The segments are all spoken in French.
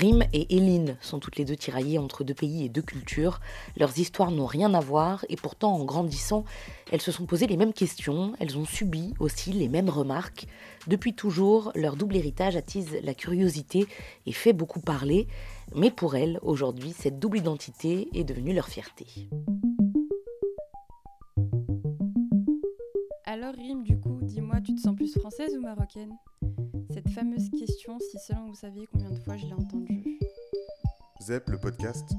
Rim et Eline sont toutes les deux tiraillées entre deux pays et deux cultures. Leurs histoires n'ont rien à voir et pourtant en grandissant, elles se sont posées les mêmes questions, elles ont subi aussi les mêmes remarques. Depuis toujours, leur double héritage attise la curiosité et fait beaucoup parler, mais pour elles, aujourd'hui, cette double identité est devenue leur fierté. Alors Rim, du coup, dis-moi, tu te sens plus française ou marocaine? Cette fameuse question, si seulement vous saviez combien de fois je l'ai entendue. ZEP, le podcast.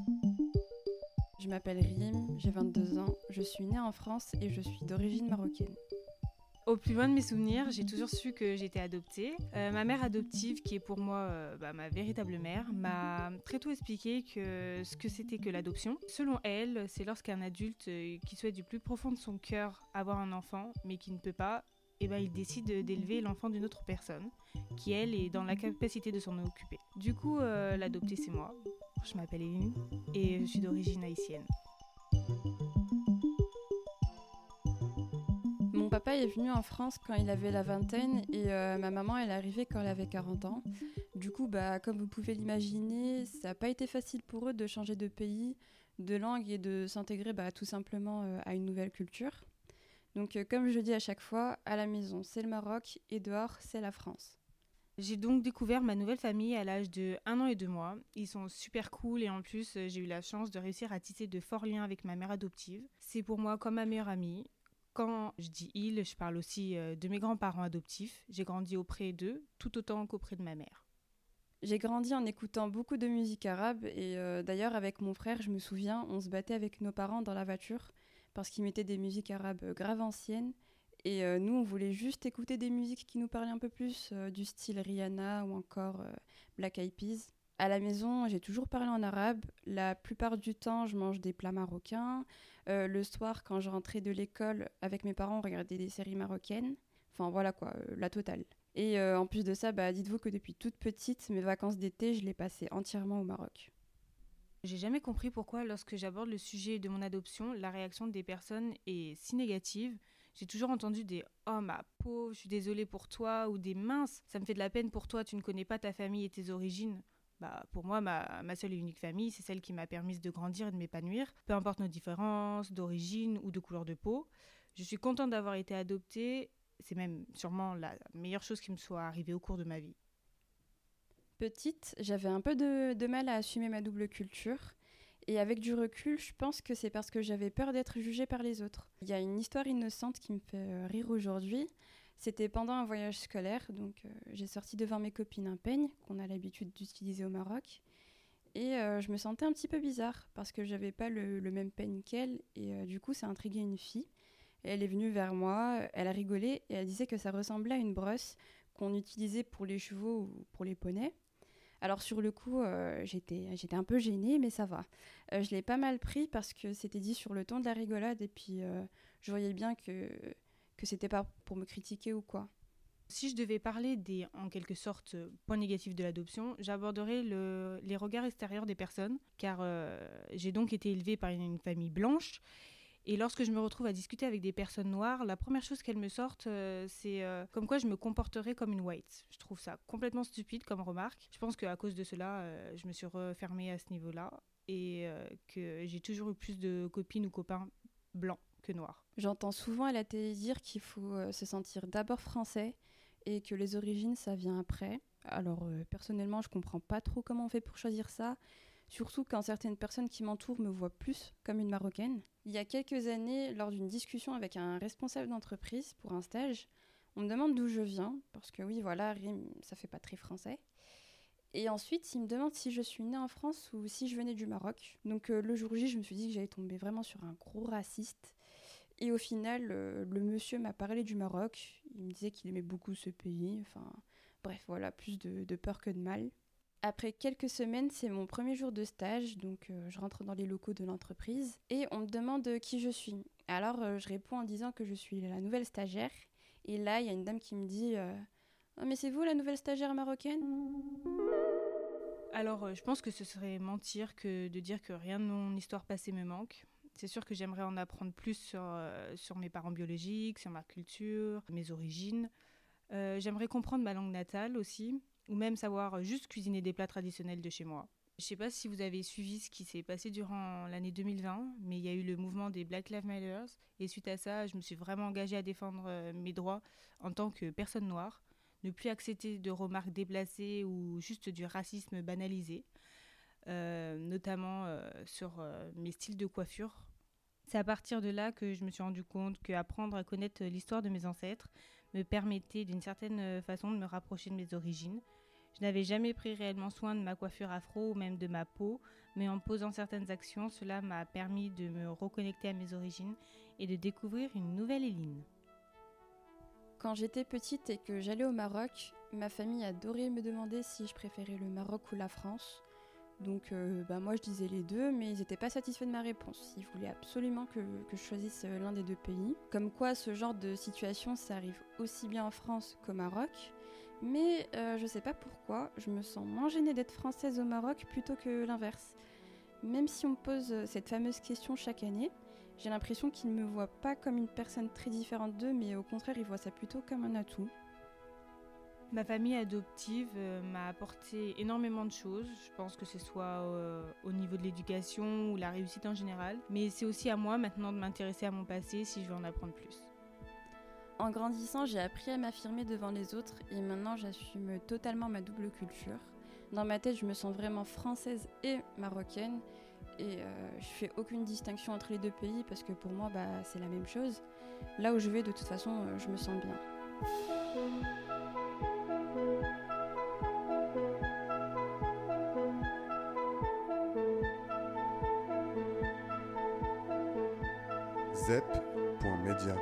Je m'appelle Rim, j'ai 22 ans, je suis née en France et je suis d'origine marocaine. Au plus loin de mes souvenirs, j'ai toujours su que j'étais adoptée. Euh, ma mère adoptive, qui est pour moi euh, bah, ma véritable mère, m'a très tôt expliqué que ce que c'était que l'adoption. Selon elle, c'est lorsqu'un adulte euh, qui souhaite du plus profond de son cœur avoir un enfant, mais qui ne peut pas, eh ben, il décide d'élever l'enfant d'une autre personne, qui elle est dans la capacité de s'en occuper. Du coup, l'adopté c'est moi. Je m'appelle Eline et je suis d'origine haïtienne. Mon papa est venu en France quand il avait la vingtaine et euh, ma maman elle est arrivée quand elle avait 40 ans. Du coup, bah, comme vous pouvez l'imaginer, ça n'a pas été facile pour eux de changer de pays, de langue et de s'intégrer bah, tout simplement euh, à une nouvelle culture. Donc euh, comme je dis à chaque fois, à la maison c'est le Maroc et dehors c'est la France. J'ai donc découvert ma nouvelle famille à l'âge de 1 an et 2 mois. Ils sont super cool et en plus j'ai eu la chance de réussir à tisser de forts liens avec ma mère adoptive. C'est pour moi comme ma meilleure amie. Quand je dis il, je parle aussi euh, de mes grands-parents adoptifs. J'ai grandi auprès d'eux, tout autant qu'auprès de ma mère. J'ai grandi en écoutant beaucoup de musique arabe et euh, d'ailleurs avec mon frère, je me souviens, on se battait avec nos parents dans la voiture parce qu'ils mettaient des musiques arabes graves anciennes et euh, nous on voulait juste écouter des musiques qui nous parlaient un peu plus du style Rihanna ou encore Black Eyed Peas. À la maison, j'ai toujours parlé en arabe. La plupart du temps, je mange des plats marocains. Euh, le soir, quand je rentrais de l'école avec mes parents, on regardait des séries marocaines. Enfin voilà quoi, euh, la totale. Et euh, en plus de ça, bah, dites-vous que depuis toute petite, mes vacances d'été, je les passais entièrement au Maroc. J'ai jamais compris pourquoi, lorsque j'aborde le sujet de mon adoption, la réaction des personnes est si négative. J'ai toujours entendu des Oh ma pauvre, je suis désolée pour toi, ou des minces, ça me fait de la peine pour toi, tu ne connais pas ta famille et tes origines. Bah, pour moi, ma, seule et unique famille, c'est celle qui m'a permis de grandir et de m'épanouir, peu importe nos différences d'origine ou de couleur de peau. Je suis contente d'avoir été adoptée, c'est même sûrement la meilleure chose qui me soit arrivée au cours de ma vie. Petite, j'avais un peu de, mal à assumer ma double culture. Et avec du recul, je pense que c'est parce que j'avais peur d'être jugée par les autres. Il y a une histoire innocente qui me fait euh, rire aujourd'hui. C'était pendant un voyage scolaire, donc euh, j'ai sorti devant mes copines un peigne qu'on a l'habitude d'utiliser au Maroc. Et euh, je me sentais un petit peu bizarre parce que j'avais pas le, même peigne qu'elle. Et du coup, ça a intrigué une fille. elle est venue vers moi, elle a rigolé et elle disait que ça ressemblait à une brosse qu'on utilisait pour les chevaux ou pour les poneys. Alors sur le coup, j'étais, j'étais un peu gênée, mais ça va. je l'ai pas mal pris parce que c'était dit sur le ton de la rigolade et puis je voyais bien que que c'était pas pour me critiquer ou quoi. Si je devais parler des, en quelque sorte, points négatifs de l'adoption, j'aborderais le, les regards extérieurs des personnes, car euh, j'ai donc été élevée par une, famille blanche. Et lorsque je me retrouve à discuter avec des personnes noires, la première chose qu'elles me sortent, euh, c'est euh, comme quoi je me comporterais comme une white. Je trouve ça complètement stupide comme remarque. Je pense qu'à cause de cela, je me suis refermée à ce niveau-là et que j'ai toujours eu plus de copines ou copains blancs que noirs. J'entends souvent à la télé dire qu'il faut euh, se sentir d'abord français et que les origines, ça vient après. Alors euh, personnellement, je comprends pas trop comment on fait pour choisir ça, surtout quand certaines personnes qui m'entourent me voient plus comme une marocaine. Il y a quelques années, lors d'une discussion avec un responsable d'entreprise pour un stage, on me demande d'où je viens, parce que oui, voilà, rime, ça fait pas très français. Et ensuite, il me demande si je suis née en France ou si je venais du Maroc. Donc euh, le jour J, je me suis dit que j'allais tomber vraiment sur un gros raciste et au final, euh, le monsieur m'a parlé du Maroc. Il me disait qu'il aimait beaucoup ce pays. Enfin, bref, voilà, plus de, peur que de mal. Après quelques semaines, c'est mon premier jour de stage, donc euh, je rentre dans les locaux de l'entreprise et on me demande qui je suis. Alors euh, je réponds en disant que je suis la nouvelle stagiaire. Et là, il y a une dame qui me dit oh, mais c'est vous la nouvelle stagiaire marocaine? Alors, je pense que ce serait mentir que de dire que rien de mon histoire passée me manque. C'est sûr que j'aimerais en apprendre plus sur, euh, mes parents biologiques, sur ma culture, mes origines. Euh, j'aimerais comprendre ma langue natale aussi. Ou même savoir juste cuisiner des plats traditionnels de chez moi. Je ne sais pas si vous avez suivi ce qui s'est passé durant l'année 2020, mais il y a eu le mouvement des Black Lives Matter. Et suite à ça, je me suis vraiment engagée à défendre euh, mes droits en tant que personne noire, ne plus accepter de remarques déplacées ou juste du racisme banalisé, euh, notamment euh, sur mes styles de coiffure. C'est à partir de là que je me suis rendu compte qu'apprendre à connaître l'histoire de mes ancêtres me permettait d'une certaine façon de me rapprocher de mes origines, je n'avais jamais pris réellement soin de ma coiffure afro ou même de ma peau, mais en posant certaines actions, cela m'a permis de me reconnecter à mes origines et de découvrir une nouvelle Éline. Quand j'étais petite et que j'allais au Maroc, ma famille adorait me demander si je préférais le Maroc ou la France. Donc euh, bah moi je disais les deux, mais ils n'étaient pas satisfaits de ma réponse. Ils voulaient absolument que, que je choisisse l'un des deux pays. Comme quoi ce genre de situation, ça arrive aussi bien en France qu'au Maroc. Mais euh, je sais pas pourquoi, je me sens moins gênée d'être française au Maroc plutôt que l'inverse. Même si on me pose euh, cette fameuse question chaque année, j'ai l'impression qu'ils ne me voient pas comme une personne très différente d'eux, mais au contraire, ils voient ça plutôt comme un atout. Ma famille adoptive euh, m'a apporté énormément de choses. Je pense que ce soit au niveau de l'éducation ou la réussite en général. Mais c'est aussi à moi maintenant de m'intéresser à mon passé si je veux en apprendre plus. En grandissant, j'ai appris à m'affirmer devant les autres et maintenant j'assume totalement ma double culture. Dans ma tête, je me sens vraiment française et marocaine et euh, je fais aucune distinction entre les deux pays parce que pour moi, bah, c'est la même chose. Là où je vais, de toute façon, euh, je me sens bien. zep.media